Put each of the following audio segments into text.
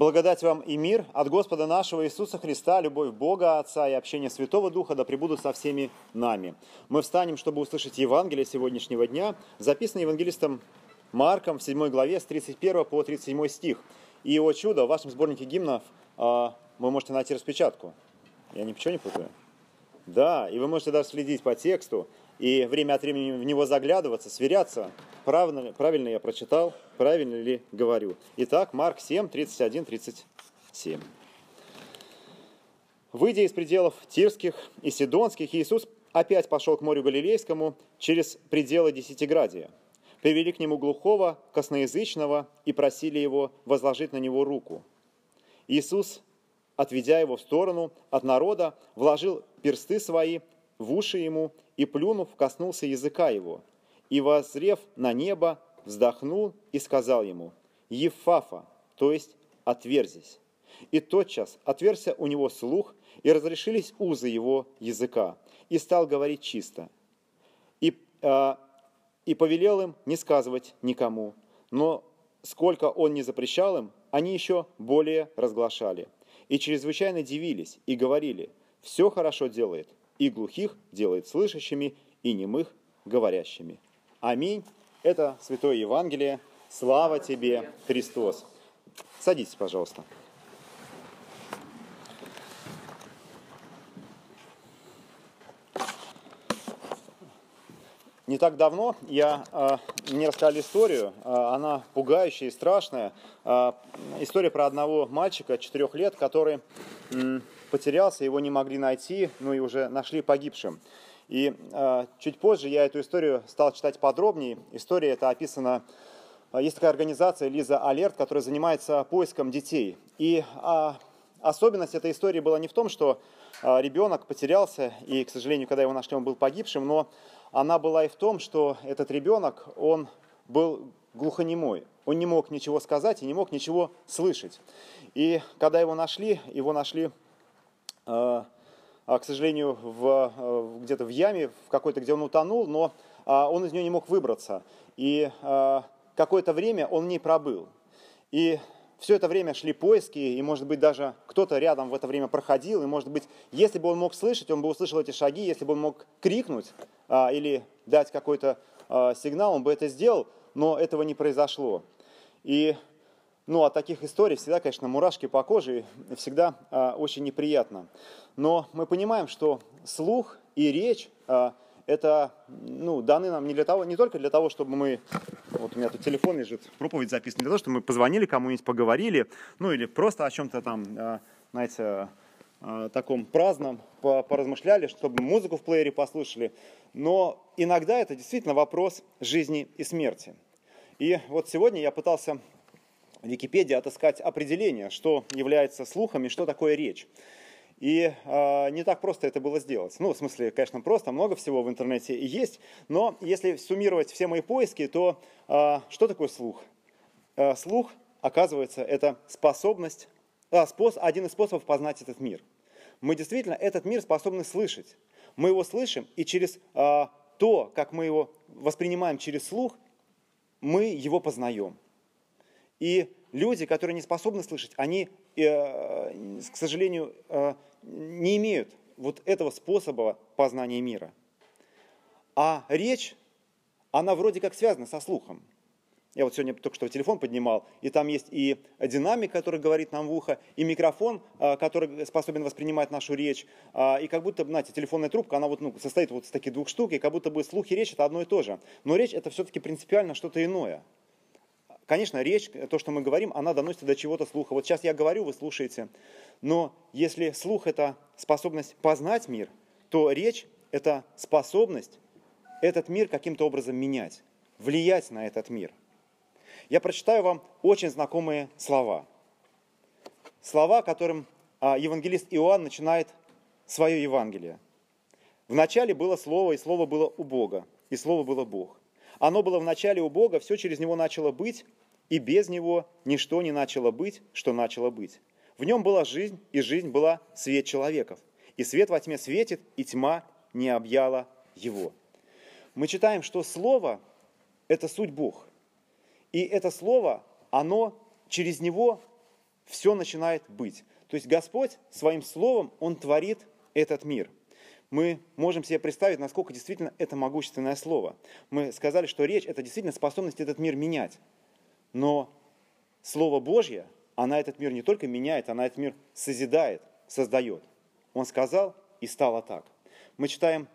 Благодать вам и мир от Господа нашего Иисуса Христа, любовь Бога Отца и общение Святого Духа да пребудут со всеми нами. Мы встанем, чтобы услышать Евангелие сегодняшнего дня, записанное евангелистом Марком в 7 главе с 31 по 37 стих. И, о чудо, в вашем сборнике гимнов а, вы можете найти распечатку. Я ничего не путаю? Да, и вы можете даже следить по тексту и время от времени в него заглядываться, сверяться, правильно, правильно я прочитал, правильно ли говорю. Итак, Марк 7, 31, 37. Выйдя из пределов Тирских и Сидонских, Иисус опять пошел к морю Галилейскому через пределы Десятиградия. Привели к нему глухого, косноязычного и просили его возложить на него руку. Иисус, отведя его в сторону от народа, вложил персты свои в уши ему и, плюнув, коснулся языка его. И, возрев на небо, вздохнул и сказал ему, «Ефафа», то есть «отверзись». И тотчас отверся у него слух, и разрешились узы его языка, и стал говорить чисто. И, э, и повелел им не сказывать никому, но сколько он не запрещал им, они еще более разглашали. И чрезвычайно дивились и говорили, все хорошо делает, и глухих делает слышащими, и немых говорящими. Аминь. Это Святое Евангелие. Слава тебе, Христос. Садитесь, пожалуйста. Не так давно я, э, мне рассказали историю, э, она пугающая и страшная. Э, история про одного мальчика, четырех лет, который потерялся, его не могли найти, ну и уже нашли погибшим. И э, чуть позже я эту историю стал читать подробнее. История эта описана, э, есть такая организация Лиза Алерт, которая занимается поиском детей. И э, особенность этой истории была не в том, что э, ребенок потерялся, и, к сожалению, когда его нашли, он был погибшим, но она была и в том, что этот ребенок, он был глухонемой. Он не мог ничего сказать и не мог ничего слышать. И когда его нашли, его нашли а, а, к сожалению, в, э, где-то в яме, в какой-то, где он утонул, но а, он из нее не мог выбраться. И какое-то время он не пробыл. И все это время шли поиски, и, может быть, даже кто-то рядом в это время проходил, и, может быть, если бы он мог слышать, он бы услышал эти шаги, если бы он мог крикнуть а, или дать какой-то а, сигнал, он бы это сделал, но этого не произошло. И ну, от таких историй всегда, конечно, мурашки по коже, и всегда э, очень неприятно. Но мы понимаем, что слух и речь э, это ну, даны нам не, для того, не только для того, чтобы мы, вот у меня тут телефон лежит, проповедь записана, для того, чтобы мы позвонили кому-нибудь, поговорили, ну или просто о чем-то там, э, знаете, э, таком праздном поразмышляли, чтобы музыку в плеере послушали. Но иногда это действительно вопрос жизни и смерти. И вот сегодня я пытался в Википедии отыскать определение, что является слухами, что такое речь. И э, не так просто это было сделать. Ну, в смысле, конечно, просто, много всего в интернете есть, но если суммировать все мои поиски, то э, что такое слух? Э, слух, оказывается, это способность, э, спос, один из способов познать этот мир. Мы действительно этот мир способны слышать. Мы его слышим, и через э, то, как мы его воспринимаем через слух, мы его познаем. И люди, которые не способны слышать, они, к сожалению, э, не имеют вот этого способа познания мира. А речь, она вроде как связана со слухом. Я вот сегодня только что телефон поднимал, и там есть и динамик, который говорит нам в ухо, и микрофон, э, который способен воспринимать нашу речь. И как будто, знаете, телефонная трубка, она вот, ну, состоит вот из таких двух штук, и как будто бы слух и речь это одно и то же. Но речь это все-таки принципиально что-то иное. Конечно, речь, то, что мы говорим, она доносится до чего-то слуха. Вот сейчас я говорю, вы слушаете. Но если слух – это способность познать мир, то речь – это способность этот мир каким-то образом менять, влиять на этот мир. Я прочитаю вам очень знакомые слова. Слова, которым а, евангелист Иоанн начинает свое Евангелие. Вначале было Слово, и Слово было у Бога, и Слово было Бог. Оно было в начале у Бога, все через Него начало быть, и без него ничто не начало быть, что начало быть. В нем была жизнь, и жизнь была свет человеков. И свет во тьме светит, и тьма не объяла его. Мы читаем, что Слово – это суть Бог. И это Слово, оно через него все начинает быть. То есть Господь своим словом, Он творит этот мир. Мы можем себе представить, насколько действительно это могущественное слово. Мы сказали, что речь – это действительно способность этот мир менять. Но Слово Божье, она этот мир не только меняет, она этот мир созидает, создает. Он сказал, и стало так. Мы читаем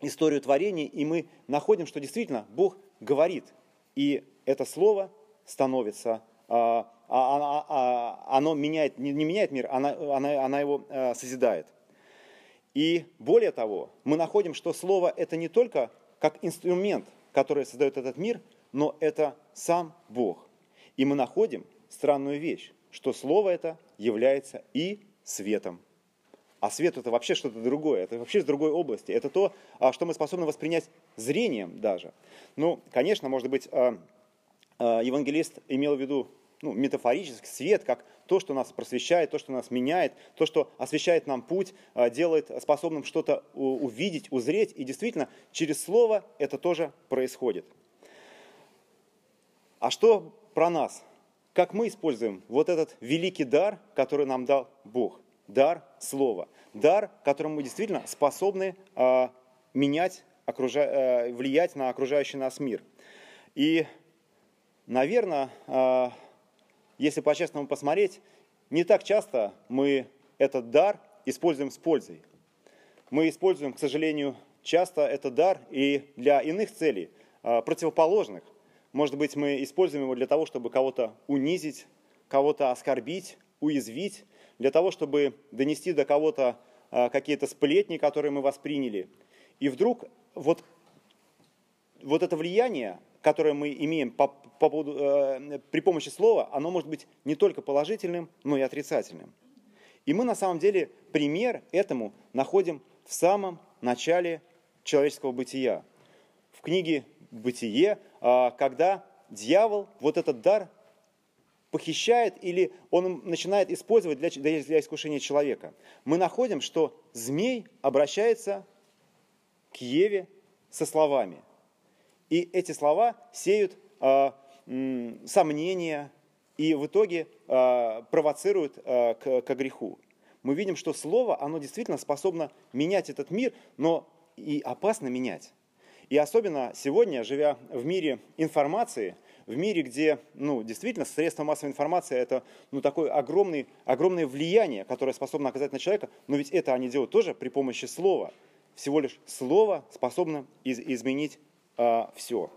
историю творения, и мы находим, что действительно Бог говорит, и это слово становится, а, а, а, оно меняет, не меняет мир, она, она, его созидает. И более того, мы находим, что слово это не только как инструмент, который создает этот мир, но это сам Бог. И мы находим странную вещь, что слово это является и светом. А свет это вообще что-то другое, это вообще из другой области. Это то, а, что мы способны воспринять зрением даже. Ну, конечно, может быть, а, а, евангелист имел в виду ну, метафорический свет, как то, что нас просвещает, то, что нас меняет, то, что освещает нам путь, делает способным что-то увидеть, узреть. И действительно, через слово это тоже происходит. А что про нас? Как мы используем вот этот великий дар, который нам дал Бог? дар слова. Дар, которым мы действительно способны э, менять, окружа... э, влиять на окружающий нас мир. И, наверное, э, если по-честному посмотреть, не так часто мы этот дар используем с пользой. Мы используем, к сожалению, часто этот дар и для иных целей, э, противоположных. Может быть, мы используем его для того, чтобы кого-то унизить, кого-то оскорбить, уязвить, для того, чтобы донести до кого-то а, какие-то сплетни, которые мы восприняли. И вдруг вот, вот это влияние, которое мы имеем по, по поводу, э, при помощи слова, оно может быть не только положительным, но и отрицательным. И мы на самом деле пример этому находим в самом начале человеческого бытия. В книге «Бытие», э, когда дьявол вот этот дар похищает или он начинает использовать для, для искушения человека. Мы находим, что змей обращается к Еве со словами. И эти слова сеют э, м, сомнения и в итоге э, провоцируют э, к, к греху. Мы видим, что слово, оно действительно способно менять этот мир, но и опасно менять. И особенно сегодня, живя в мире информации – в мире, где ну, действительно средства массовой информации это ну, такое огромное, огромное влияние, которое способно оказать на человека, но ведь это они делают тоже при помощи слова. Всего лишь слово способно из, изменить а, все.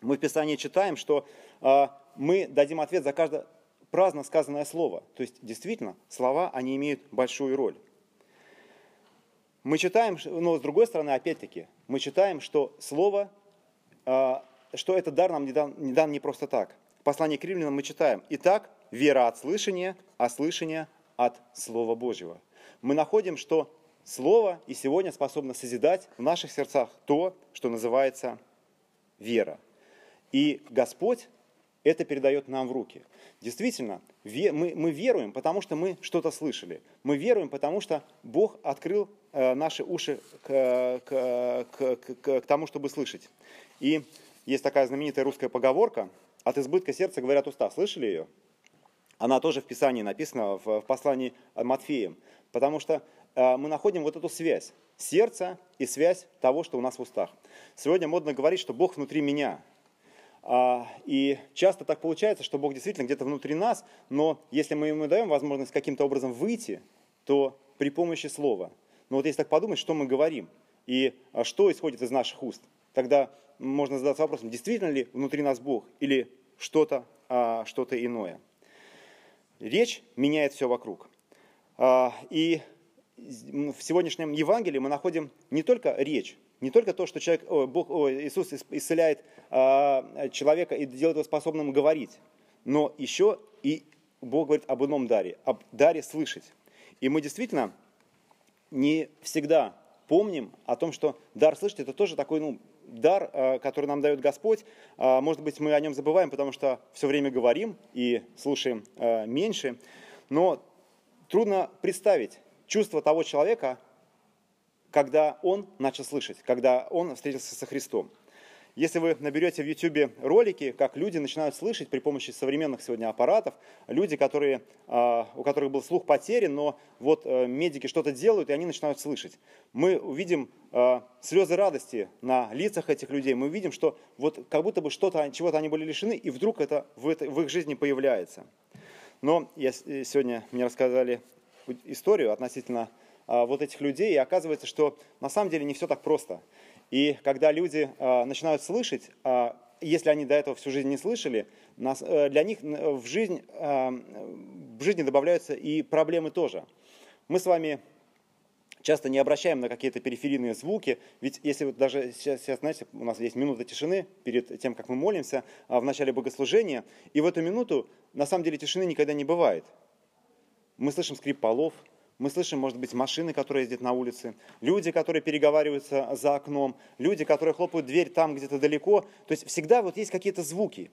Мы в Писании читаем, что а, мы дадим ответ за каждое праздно сказанное слово. То есть действительно слова, они имеют большую роль. Мы читаем, но с другой стороны, опять-таки, мы читаем, что слово а, что этот дар нам не дан, не дан не просто так. В послании к римлянам мы читаем, «Итак, вера от слышания, а слышание от Слова Божьего». Мы находим, что Слово и сегодня способно созидать в наших сердцах то, что называется вера. И Господь это передает нам в руки. Действительно, мы, веруем, потому что мы что-то слышали. Мы веруем, потому что Бог открыл э, наши уши к, к, к, к, к тому, чтобы слышать. И есть такая знаменитая русская поговорка «От избытка сердца говорят уста». Слышали ее? Она тоже в Писании написана, в послании Матфеем. Потому что э, мы находим вот эту связь сердца и связь того, что у нас в устах. Сегодня модно говорить, что Бог внутри меня. А, и часто так получается, что Бог действительно где-то внутри нас, но если мы ему даем возможность каким-то образом выйти, то при помощи слова. Но вот если так подумать, что мы говорим и а, что исходит из наших уст, тогда можно задаться вопросом, действительно ли внутри нас Бог или что-то а, что иное. Речь меняет все вокруг. И в сегодняшнем Евангелии мы находим не только речь, не только то, что человек, о, Бог, о, Иисус исцеляет а, человека и делает его способным говорить, но еще и Бог говорит об ином даре, об даре слышать. И мы действительно не всегда помним о том, что дар слышать это тоже такой ну, дар, э, который нам дает Господь. А, может быть, мы о нем забываем, потому что все время говорим и слушаем э, меньше. Но трудно представить чувство того человека, когда он начал слышать, когда он встретился со Христом. Если вы наберете в YouTube ролики, как люди начинают слышать при помощи современных сегодня аппаратов, люди, которые, а, у которых был слух потерян, но вот э, медики что-то делают, и они начинают слышать. Мы увидим а, слезы радости на лицах этих людей, мы увидим, что вот как будто бы что-то, чего-то они были лишены, и вдруг это в, их жизни появляется. Но я, э, сегодня мне рассказали историю относительно а, вот этих людей, и оказывается, что на самом деле не все так просто. И когда люди э, начинают слышать, э, если они до этого всю жизнь не слышали, э, для них в жизнь, в жизни добавляются и проблемы тоже. Мы с вами часто не обращаем на какие-то периферийные звуки, ведь если вот даже сейчас, сейчас, знаете, у нас есть минута тишины перед тем, как мы молимся в начале богослужения, и в эту минуту на самом деле тишины никогда не бывает. Мы слышим скрип полов, мы слышим, может быть, машины, которые ездят на улице, люди, которые переговариваются за окном, люди, которые хлопают дверь там где-то далеко. То есть всегда вот есть какие-то звуки.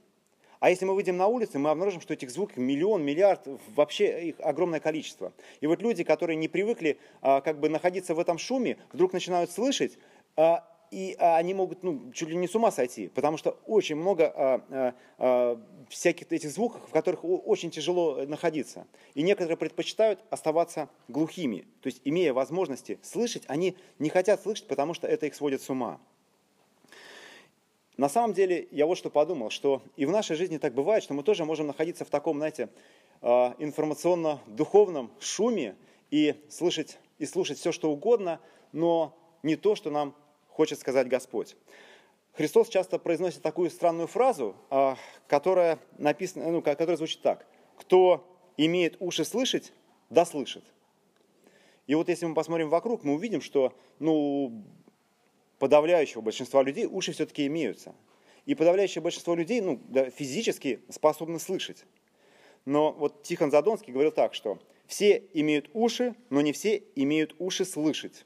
А если мы выйдем на улицу, мы обнаружим, что этих звуков миллион, миллиард, вообще их огромное количество. И вот люди, которые не привыкли а, как бы находиться в этом шуме, вдруг начинают слышать, а, и а, они могут ну, чуть ли не с ума сойти, потому что очень много а, а, а, всяких этих звуков, в которых очень тяжело находиться. И некоторые предпочитают оставаться глухими, то есть имея возможности слышать, они не хотят слышать, потому что это их сводит с ума. На самом деле, я вот что подумал, что и в нашей жизни так бывает, что мы тоже можем находиться в таком, знаете, а, информационно-духовном шуме и слышать, и слушать все, что угодно, но не то, что нам хочет сказать Господь. Христос часто произносит такую странную фразу, а, которая, написана, ну, которая звучит так. «Кто имеет уши слышать, да слышит». И вот если мы посмотрим вокруг, мы увидим, что ну, подавляющего большинства людей уши все-таки имеются. И подавляющее большинство людей ну, да, физически способны слышать. Но вот Тихон Задонский говорил так, что все имеют уши, но не все имеют уши слышать.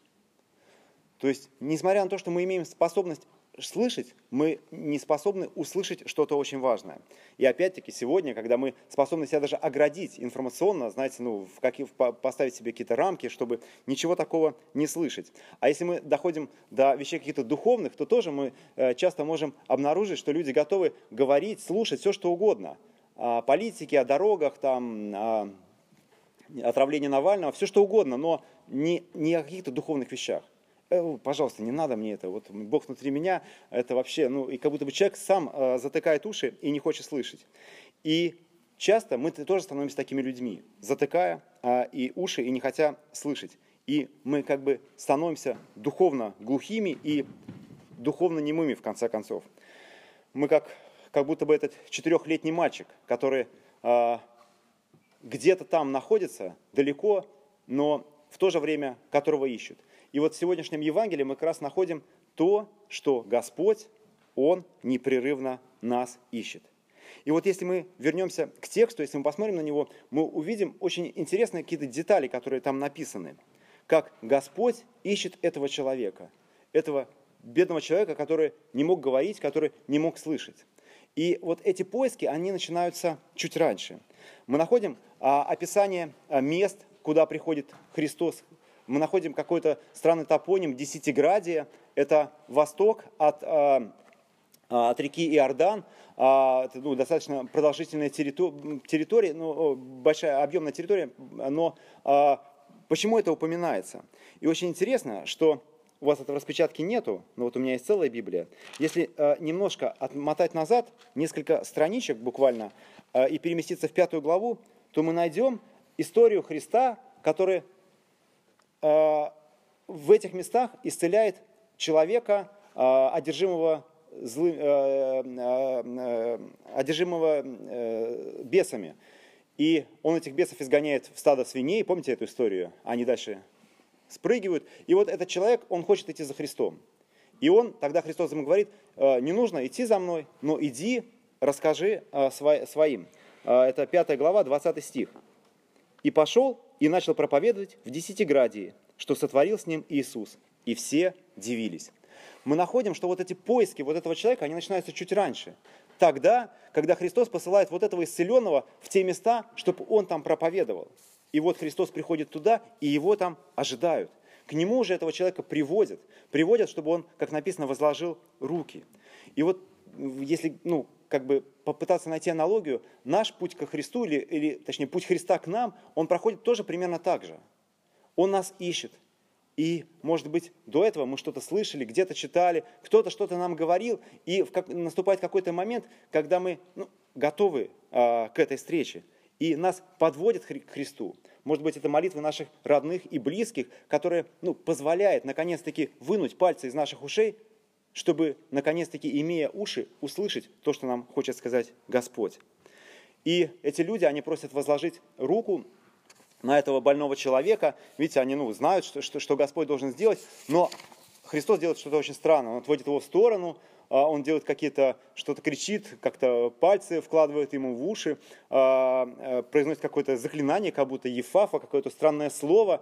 То есть, несмотря на то, что мы имеем способность слышать, мы не способны услышать что-то очень важное. И опять-таки сегодня, когда мы способны себя даже оградить информационно, знаете, ну, в какие, поставить себе какие-то рамки, чтобы ничего такого не слышать. А если мы доходим до вещей каких-то духовных, то тоже мы э, часто можем обнаружить, что люди готовы говорить, слушать все, что угодно. О политике, о дорогах, там, о отравлении Навального, все что угодно, но не, не о каких-то духовных вещах. Э, пожалуйста, не надо мне это, вот Бог внутри меня, это вообще, ну, и как будто бы человек сам э, затыкает уши и не хочет слышать. И часто мы тоже становимся такими людьми, затыкая э, и уши, и не хотя слышать. И мы как бы становимся духовно глухими и духовно немыми, в конце концов. Мы как, как будто бы этот четырехлетний мальчик, который э, где-то там находится, далеко, но в то же время которого ищут. И вот в сегодняшнем Евангелии мы как раз находим то, что Господь, Он непрерывно нас ищет. И вот если мы вернемся к тексту, если мы посмотрим на него, мы увидим очень интересные какие-то детали, которые там написаны. Как Господь ищет этого человека, этого бедного человека, который не мог говорить, который не мог слышать. И вот эти поиски, они начинаются чуть раньше. Мы находим а, описание а, мест, куда приходит Христос мы находим какой-то странный топоним Десятиградия. Это восток от, э, от реки Иордан. А, это ну, достаточно продолжительная территория, ну, большая объемная территория, но а, почему это упоминается? И очень интересно, что у вас этого распечатки нету, но вот у меня есть целая Библия. Если э, немножко отмотать назад, несколько страничек буквально, э, и переместиться в пятую главу, то мы найдем историю Христа, который в этих местах исцеляет человека, э, одержимого, злым, э, одержимого бесами. И он этих бесов изгоняет в стадо свиней. Помните эту историю? Они дальше спрыгивают. И вот этот человек, он хочет идти за Христом. И он, тогда Христос ему говорит, не нужно идти за мной, но иди, расскажи своим. Это 5 глава, 20 стих. И пошел и начал проповедовать в Десятиградии, что сотворил с ним Иисус. И все дивились. Мы находим, что вот эти поиски вот этого человека, они начинаются чуть раньше. Тогда, когда Христос посылает вот этого исцеленного в те места, чтобы он там проповедовал. И вот Христос приходит туда, и его там ожидают. к нему уже этого человека приводят. Приводят, чтобы он, как написано, возложил руки. И вот если, ну, как бы попытаться найти аналогию, наш путь ко Христу, или, или точнее, путь Христа к нам, он проходит тоже примерно так же. Он нас ищет. И, может быть, до этого мы что-то слышали, где-то читали, кто-то что-то нам говорил, и в как, наступает какой-то момент, когда мы ну, готовы а, к этой встрече, и нас подводят к Христу. Может быть, это молитвы наших родных и близких, которые ну, позволяют, наконец-таки, вынуть пальцы из наших ушей чтобы, наконец-таки, имея уши, услышать то, что нам хочет сказать Господь. И эти люди, они просят возложить руку на этого больного человека. Видите, они ну, знают, что, что, что Господь должен сделать, но Христос делает что-то очень странное. Он отводит его в сторону, он делает какие-то, что-то кричит, как-то пальцы вкладывает ему в уши, а, а, произносит какое-то заклинание, как будто ефафа, какое-то странное слово.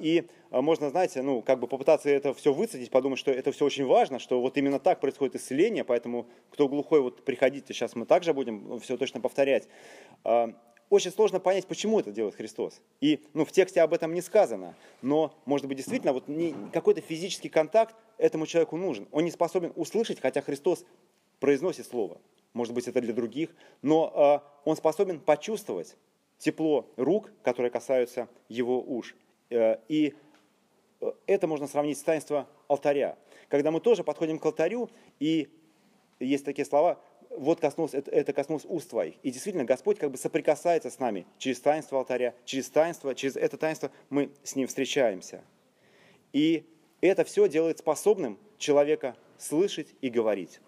И можно, знаете, ну, как бы попытаться это все выцедить, подумать, что это все очень важно, что вот именно так происходит исцеление, поэтому кто глухой, вот приходите, сейчас мы также будем все точно повторять очень сложно понять, почему это делает Христос. И ну, в тексте об этом не сказано. Но, может быть, действительно, вот какой-то физический контакт этому человеку нужен. Он не способен услышать, хотя Христос произносит слово. Может быть, это для других. Но э, он способен почувствовать тепло рук, которые касаются его уш. Э, и э, это можно сравнить с таинством алтаря. Когда мы тоже подходим к алтарю, и есть такие слова, вот коснулось, это, это коснулось уст твоих. И действительно, Господь как бы соприкасается с нами через таинство алтаря, через таинство, через это таинство мы с Ним встречаемся. И это все делает способным человека слышать и говорить.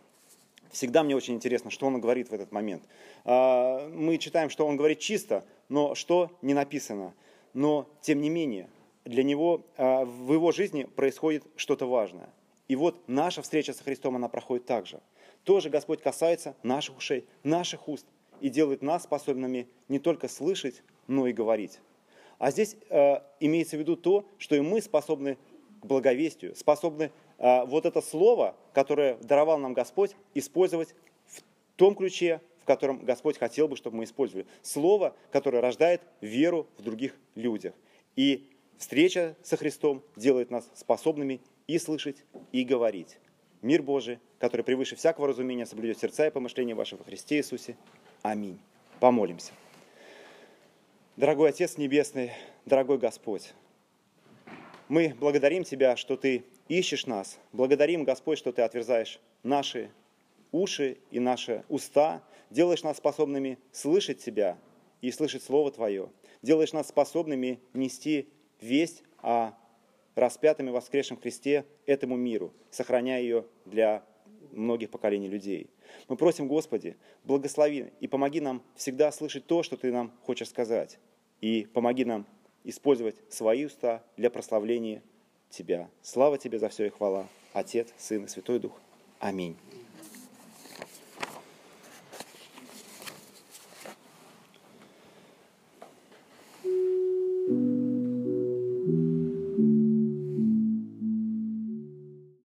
Всегда мне очень интересно, что он говорит в этот момент. А, мы читаем, что он говорит чисто, но что не написано. Но, тем не менее, для него а, в его жизни происходит что-то важное. И вот наша встреча со Христом, она проходит так же – тоже Господь касается наших ушей, наших уст и делает нас способными не только слышать, но и говорить. А здесь э, имеется в виду то, что и мы способны к благовестию, способны э, вот это слово, которое даровал нам Господь, использовать в том ключе, в котором Господь хотел бы, чтобы мы использовали. Слово, которое рождает веру в других людях. И встреча со Христом делает нас способными и слышать, и говорить. Мир Божий, который превыше всякого разумения соблюдет сердца и помышления вашего во Христе Иисусе. Аминь. Помолимся. Дорогой Отец Небесный, дорогой Господь, мы благодарим Тебя, что Ты ищешь нас. Благодарим, Господь, что Ты отверзаешь наши уши и наши уста, делаешь нас способными слышать Тебя и слышать Слово Твое, делаешь нас способными нести весть о распятым и воскресшем Христе этому миру, сохраняя ее для многих поколений людей. Мы просим, Господи, благослови и помоги нам всегда слышать то, что Ты нам хочешь сказать. И помоги нам использовать свои уста для прославления Тебя. Слава Тебе за все и хвала. Отец, Сын и Святой Дух. Аминь.